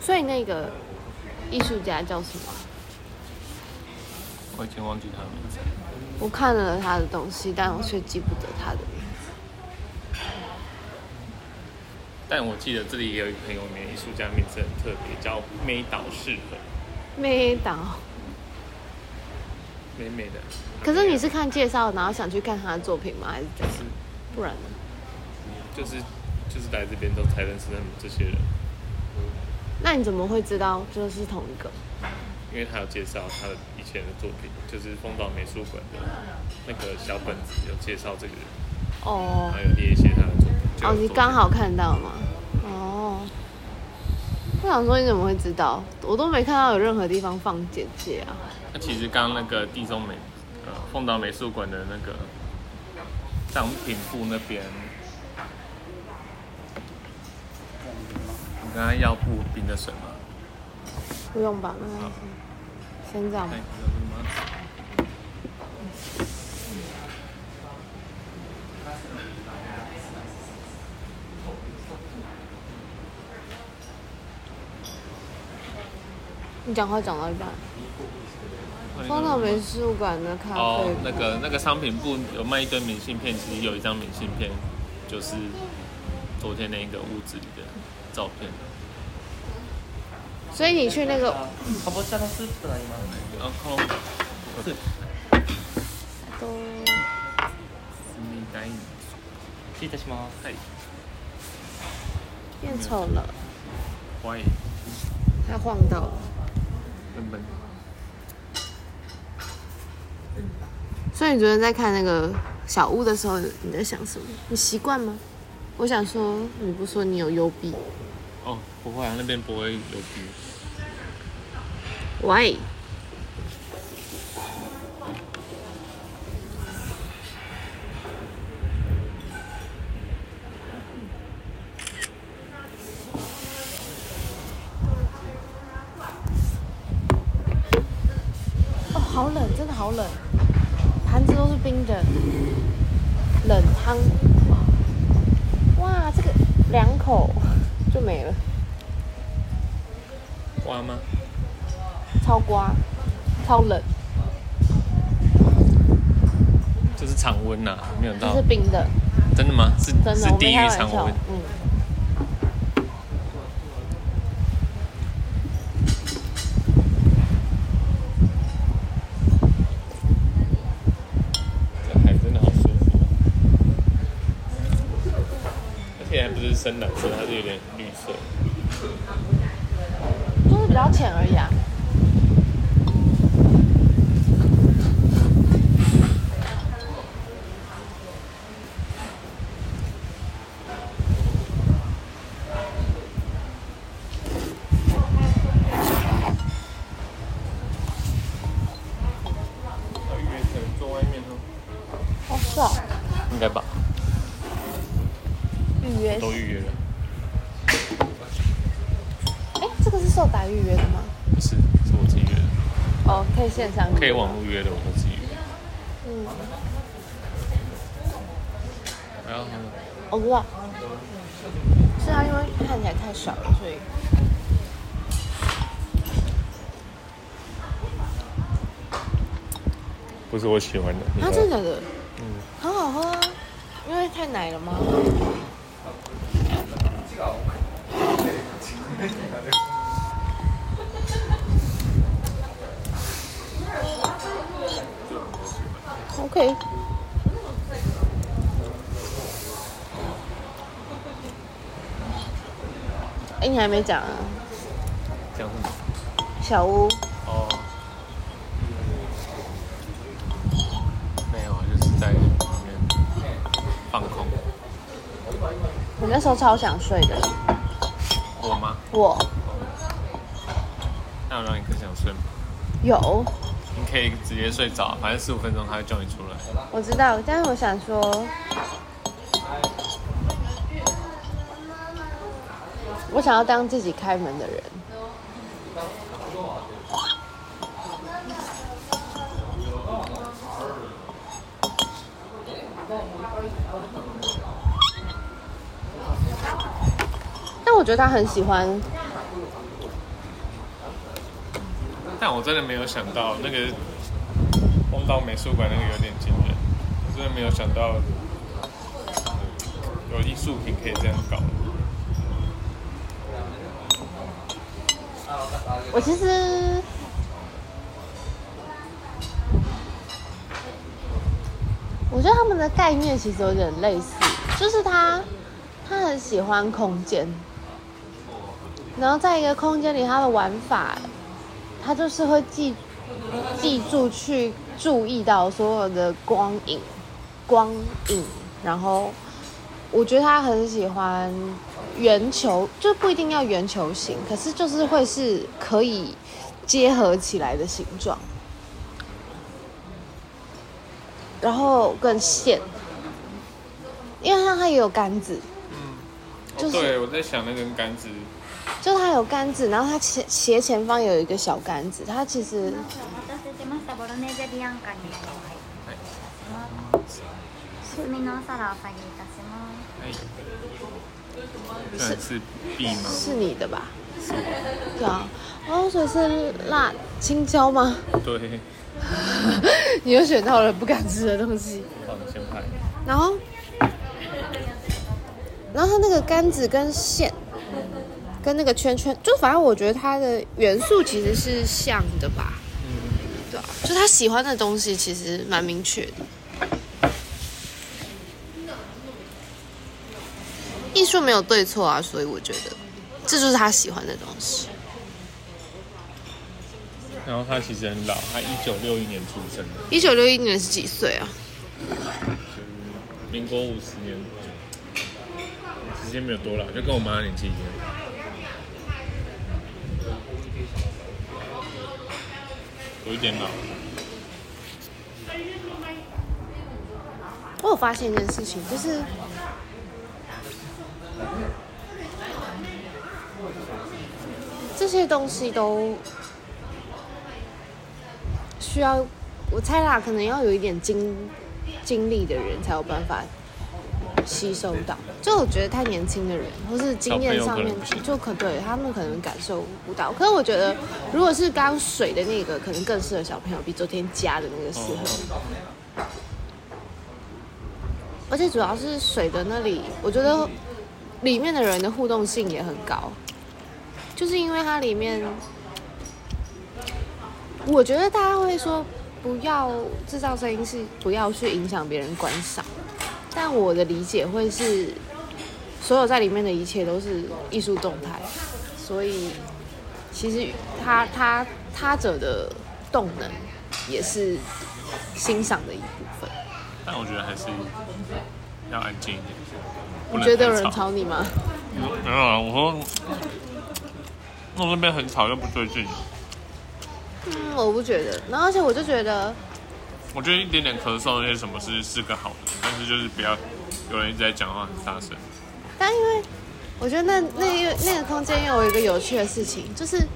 所以那个艺术家叫什么？我已经忘记他的名字。我看了他的东西，但我却记不得他的名字。但我记得这里也有一个很有名的艺术家，名字很特别，叫梅岛适和。梅岛。美美的。可是你是看介绍，然后想去看他的作品吗？还是怎样？是不然呢？就是就是来这边都才认识他们这些人。那你怎么会知道就是同一个？因为他有介绍他的以前的作品，就是丰岛美术馆的那个小本子有介绍这个人。哦。还有列一些他的作品。作品哦，你刚好看到吗？哦。我想说你怎么会知道？我都没看到有任何地方放简介啊。那其实刚刚那个地中美，呃，丰岛美术馆的那个商品部那边。刚刚要不冰的水吗？不用吧，那好先这样吧。你讲话讲到一半。丰岛美术馆的咖啡。哦，那个那个商品部有卖一堆明信片，其实有一张明信片，就是昨天那个屋子里的。照片，所以你去那个。かぼちゃのスープとなります。然后。是。都。失礼いたします。はい。变丑了。欢迎。他晃到了。笨笨。所以你昨天在看那个小屋的时候，你在想什么？你习惯吗？ 我想说，你不说你有幽闭？哦，不会啊，那边不会幽闭。喂。哦，好冷，真的好冷，盘子都是冰的，冷汤。两口就没了。刮吗？超刮，超冷。这是常温呐，没有到。这是冰的。真的吗？是真的，是地狱常温。嗯。这海真的好舒服。而且还不是深蓝色，它是有点绿色。就是比较浅而已啊。预约可能坐外面哦。哦，是哦。应该吧。预约。都预约了。哎，这个是受达预约的吗？不是，是我自己约的。哦，可以线上。可以网络约的，我都自己约。嗯。然后。我知道。是啊，因为看起来太少了，所以。不是我喜欢的。啊，真的假的？嗯。很好喝啊，因为太奶了吗？OK。哎，你还没讲啊？讲什么？小屋。哦。没有啊，就是在里面放空。我那时候超想睡的。我吗？我。那有让你更想睡吗？有。你可以直接睡着，反正十五分钟他会叫你出来。我知道，但是我想说，我想要当自己开门的人。但但我觉得他很喜欢。但我真的没有想到那个荒岛美术馆那个有点惊人，我真的没有想到有艺术品可以这样搞。我其实。我觉得他们的概念其实有点类似，就是他他很喜欢空间，然后在一个空间里，他的玩法，他就是会记记住去注意到所有的光影光影，然后我觉得他很喜欢圆球，就不一定要圆球形，可是就是会是可以结合起来的形状。然后跟线，因为它它也有杆子，嗯，就是、哦、对，我在想那根杆子，就它有杆子，然后它斜斜前方有一个小杆子，它其实。是是 B 吗？是你的吧？是对啊，哦，所以是辣青椒吗？对。你又选到了不敢吃的东西。然后，然后它那个杆子跟线，跟那个圈圈，就反正我觉得它的元素其实是像的吧。嗯。对啊，就他喜欢的东西其实蛮明确的。艺术没有对错啊，所以我觉得这就是他喜欢的东西。然后他其实很老，他一九六一年出生的。一九六一年是几岁啊？民国五十年，时间没有多老，就跟我妈的年纪一样。有一点老。我有发现一件事情，就是这些东西都。需要，我猜啦，可能要有一点经经历的人才有办法吸收到。就我觉得太年轻的人，或是经验上面就可对他们可能感受不到。可是我觉得，如果是刚水的那个，可能更适合小朋友，比昨天加的那个适合。而且主要是水的那里，我觉得里面的人的互动性也很高，就是因为它里面。我觉得大家会说不要制造声音，是不要去影响别人观赏。但我的理解会是，所有在里面的一切都是艺术动态，所以其实他他他者的动能也是欣赏的一部分。但我觉得还是要安静一点。你觉得有人吵你吗？没有啊，我说那这边很吵又不对劲。嗯，我不觉得。然后，而且我就觉得，我觉得一点点咳嗽那些什么是是个好的，但是就是不要有人一直在讲话很大声。但因为我觉得那那个那个空间又有一个有趣的事情，就是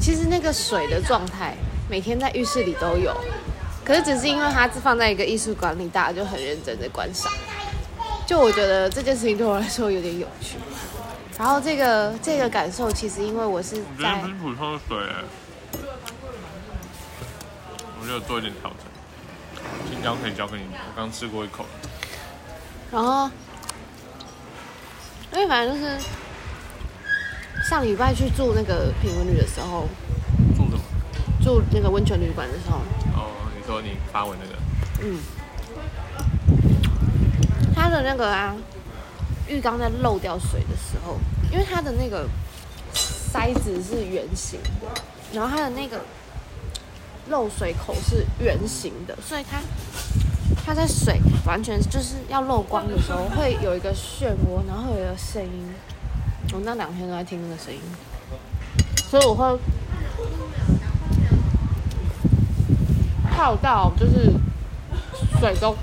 其实那个水的状态每天在浴室里都有，可是只是因为它是放在一个艺术馆里，大家就很认真的观赏。就我觉得这件事情对我来说有点有趣。然后这个这个感受，其实因为我是在很普通的水。我就做一点调整，青椒可以交给你，我刚吃过一口。然后，因为反正就是上礼拜去住那个品文旅的时候，住什么？住那个温泉旅馆的时候。哦，你说你发文那个？嗯。他的那个啊，浴缸在漏掉水的时候，因为它的那个塞子是圆形的，然后它的那个。漏水口是圆形的，所以它它在水完全就是要漏光的时候，会有一个漩涡，然后有一个声音。我那两天都在听那个声音，所以我会泡到就是水都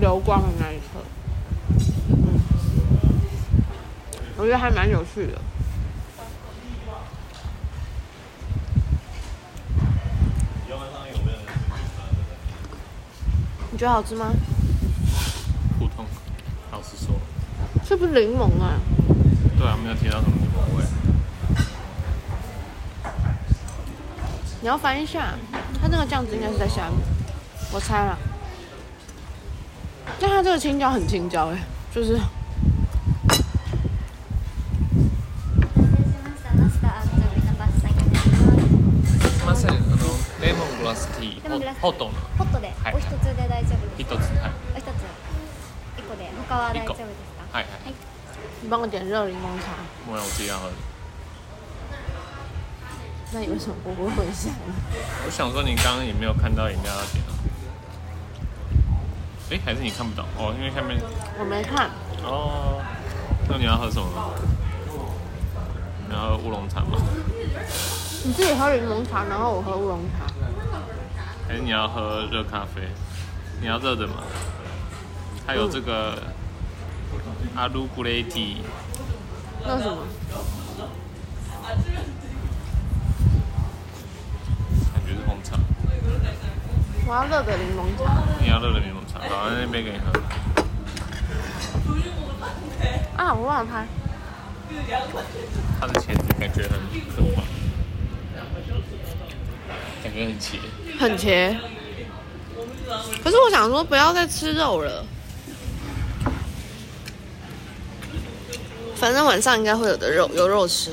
流光的那一刻。我觉得还蛮有趣的。你觉得好吃吗？普通，老实说。是不是柠檬啊？ 对啊，没有听到什么柠檬味。你要翻一下，它那个酱汁应该是在下面，我猜了。但它这个青椒很青椒哎，就是。まさにあのレモングラスティーホットの 你帮我点热柠檬茶。不然我自己要喝。那你为什么不会分享呢？我想说你刚刚也没有看到饮料要点啊。哎，还是你看不到哦？因为下面我没看。哦。那你要喝什么？你要喝乌龙茶吗？你自己喝柠檬茶，然后我喝乌龙茶。还是你要喝热咖啡？你要热的吗？还有这个阿鲁古雷蒂。那什么？感觉是红茶。我要热的柠檬茶。你要热的柠檬茶，好，那那边给你喝。啊，我忘了拍。它的茄子感觉很可怕，感觉很茄。很茄。可是我想说，不要再吃肉了。反正晚上应该会有的肉，有肉吃。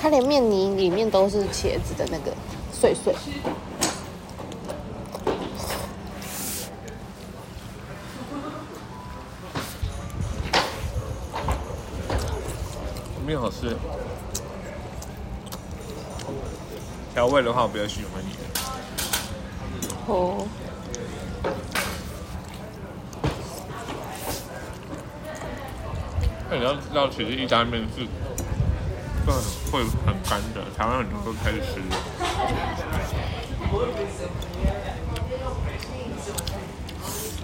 它连面泥里面都是茄子的那个碎碎。面好吃。调味的话，我比较喜欢你的。哦。那你要知道，其实意大利面是会会很干的，台湾很多都开始吃。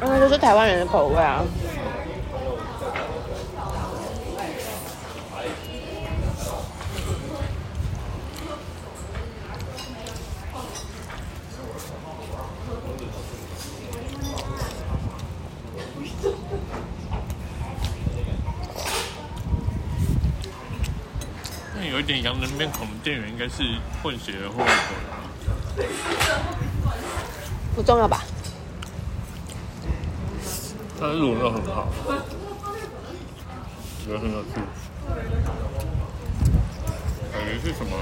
那就是台湾人的口味啊。有一点洋人面孔的店员应该是混血的或外国人。不重要吧？但是卤肉很好，觉得很有趣。感觉是什么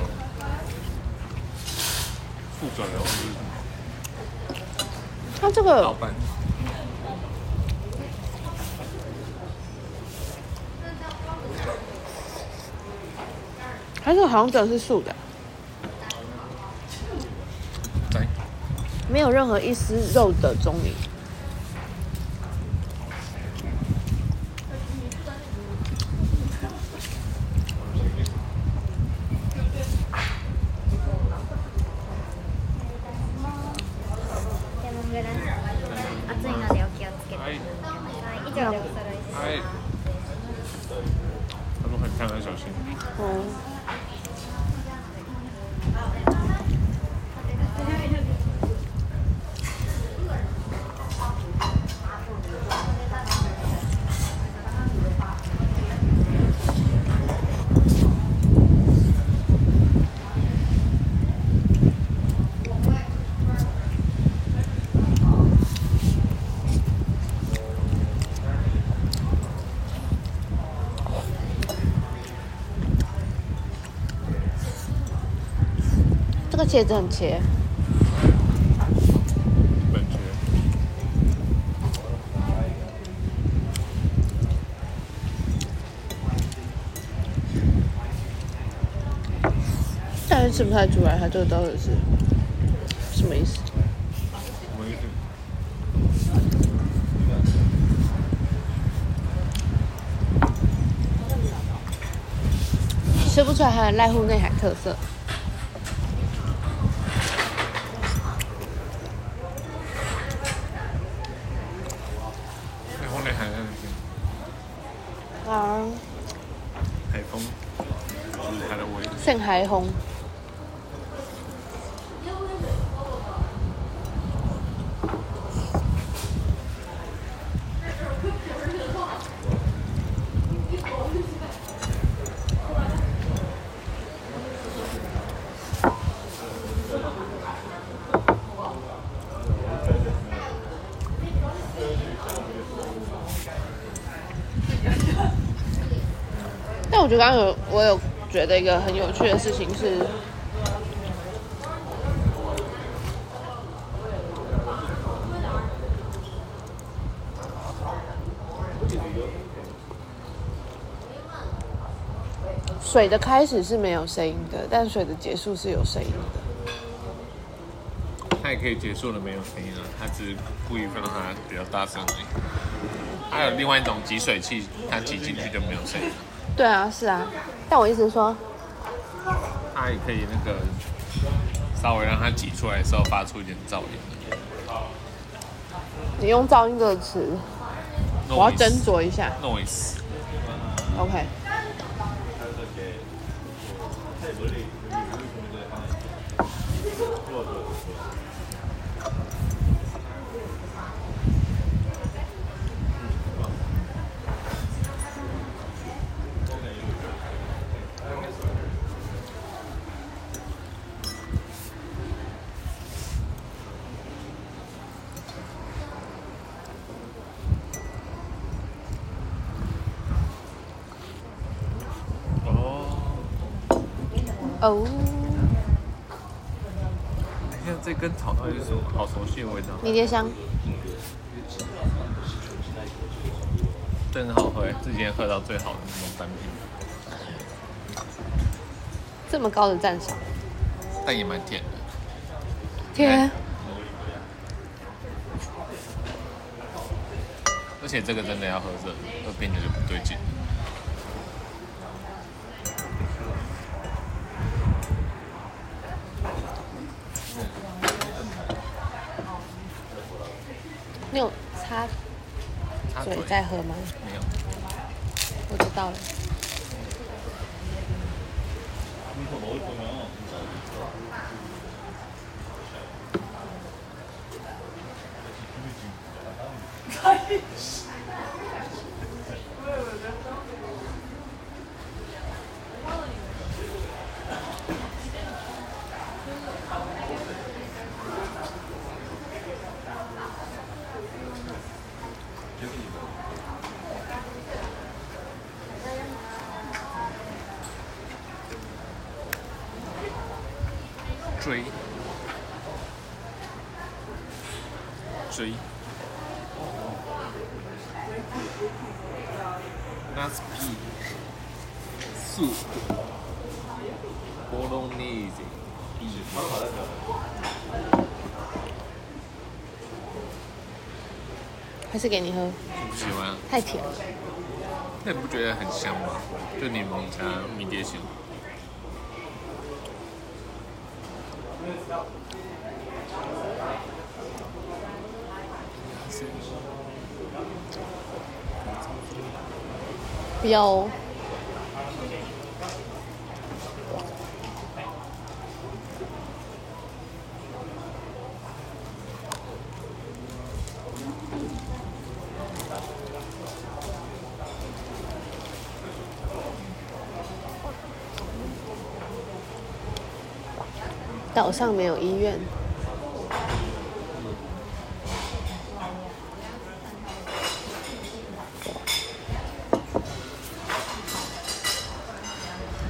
负责人或者是什么？他这个老板。它这个好像真的是素的，对，没有任何一丝肉的踪影。个茄子很茄，本茄。但是吃不太出来，它这个到底是什么意思？吃不出来它的濑户内海特色。然后呢，还在那边。啊，海风，就是它的味。盛就。刚有我有觉得一个很有趣的事情是，水的开始是没有声音的，但水的结束是有声音的。它也可以结束了没有声音了，它只是故意让它比较大声而已。还有另外一种挤水器，它挤进去就没有声音了。对啊，是啊，但我意思是说，它也可以那个稍微让它挤出来的时候发出一点噪音。你用噪音这个词，我要斟酌一下。Noise。OK。哦。你看这根草到底是什么？好熟悉的味道。迷迭香。真的好喝，是今天喝到最好的那种单品。这么高的赞赏。但也蛮甜的。甜。而且这个真的要喝热，喝冰的就不对劲。你有擦嘴在喝吗？没有。我知道了。追，追，nasty soup bolognese，还是给你喝？不喜欢，太甜了。那你不觉得很香吗？就柠檬加迷迭香。不要。岛上没有医院。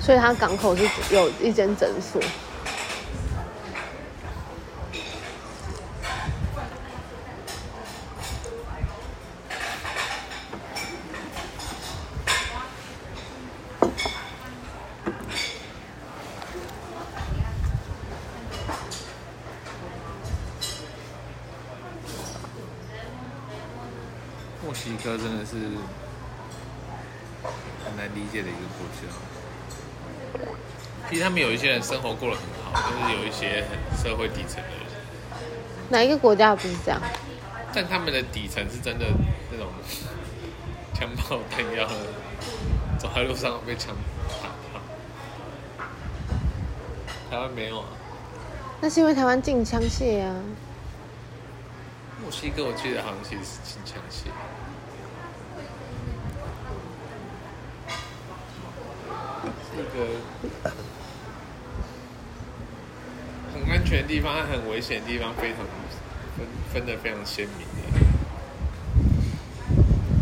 所以它港口是有一间诊所。墨西哥真的是很难理解的一个国家。其实他们有一些人生活过得很好，就是有一些很社会底层的人。哪一个国家不是这样？但他们的底层是真的那种枪炮弹药走在路上被枪打到。台湾没有啊。那是因为台湾禁枪械啊。墨西哥我记得好像其实是禁枪械。是一个很安全的地方和很危险的地方，非常分分的非常鲜明的。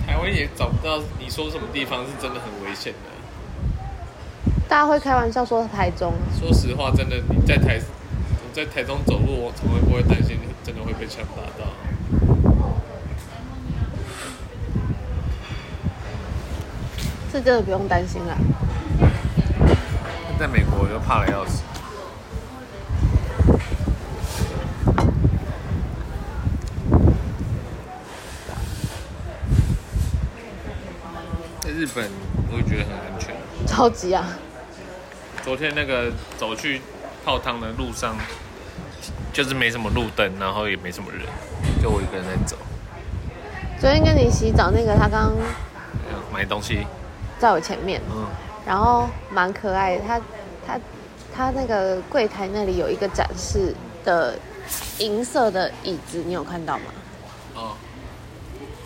台湾也找不到你说什么地方是真的很危险的。大家会开玩笑说台中。说实话，真的你在台你在台中走路，我从来不会担心真的会被枪打到。是真的不用担心啦。在美国我就怕得要死。在日本我也觉得很安全。超级啊！昨天那个走去泡汤的路上，就是没什么路灯，然后也没什么人，就我一个人在走。昨天跟你洗澡那个，他刚买东西。在我前面，嗯，然后蛮可爱的。他他他那个柜台那里有一个展示的银色的椅子，你有看到吗？哦。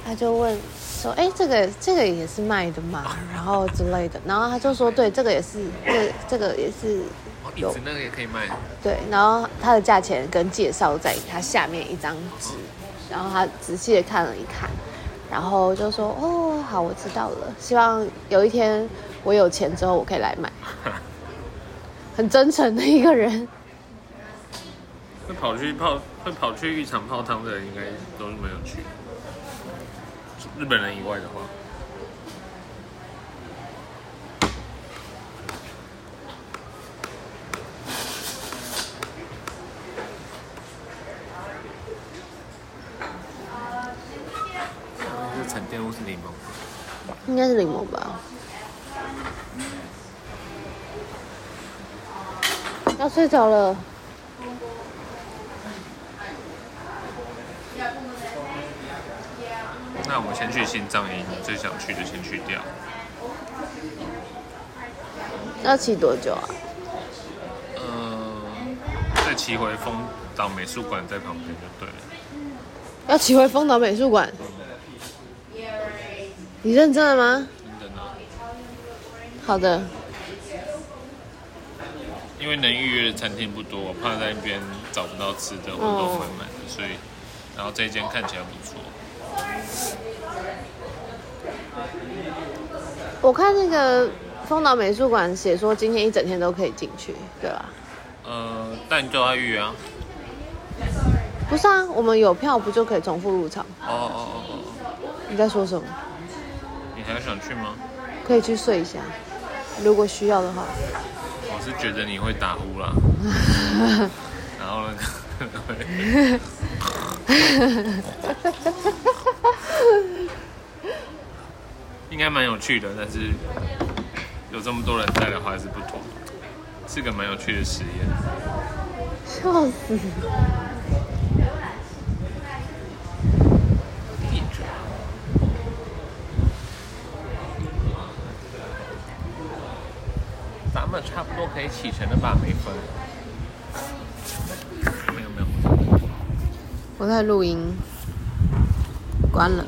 他就问说：“哎，这个这个也是卖的吗？” 然后之类的。然后他就说：“对，这个也是，这这个也是有。”椅子那个也可以卖。对，然后它的价钱跟介绍在它下面一张纸，然后他仔细的看了一看。然后就说：“哦，好，我知道了。希望有一天我有钱之后，我可以来买。”很真诚的一个人。会跑去泡，会跑去浴场泡汤的人，应该都是没有去。日本人以外的话。应该是柠檬吧。要睡着了。那我们先去心脏营，你最想去的先去掉。要骑多久啊？嗯，再骑回丰岛美术馆在旁边就对了。要骑回丰岛美术馆？你认真了吗？认真啊。好的。因为能预约的餐厅不多，我怕在那边找不到吃的，我都满满的，所以，然后这一间看起来不错。我看那个丰岛美术馆写说今天一整天都可以进去，对吧？呃，但你就要预约啊。不是啊，我们有票不就可以重复入场？哦哦哦哦。你在说什么？你还想去吗？可以去睡一下，如果需要的话。我是觉得你会打呼啦。然后呢？应该蛮有趣的，但是有这么多人在的话还是不妥。是个蛮有趣的实验。笑死！启程的吧？没分。没有没有。我在录音。关了。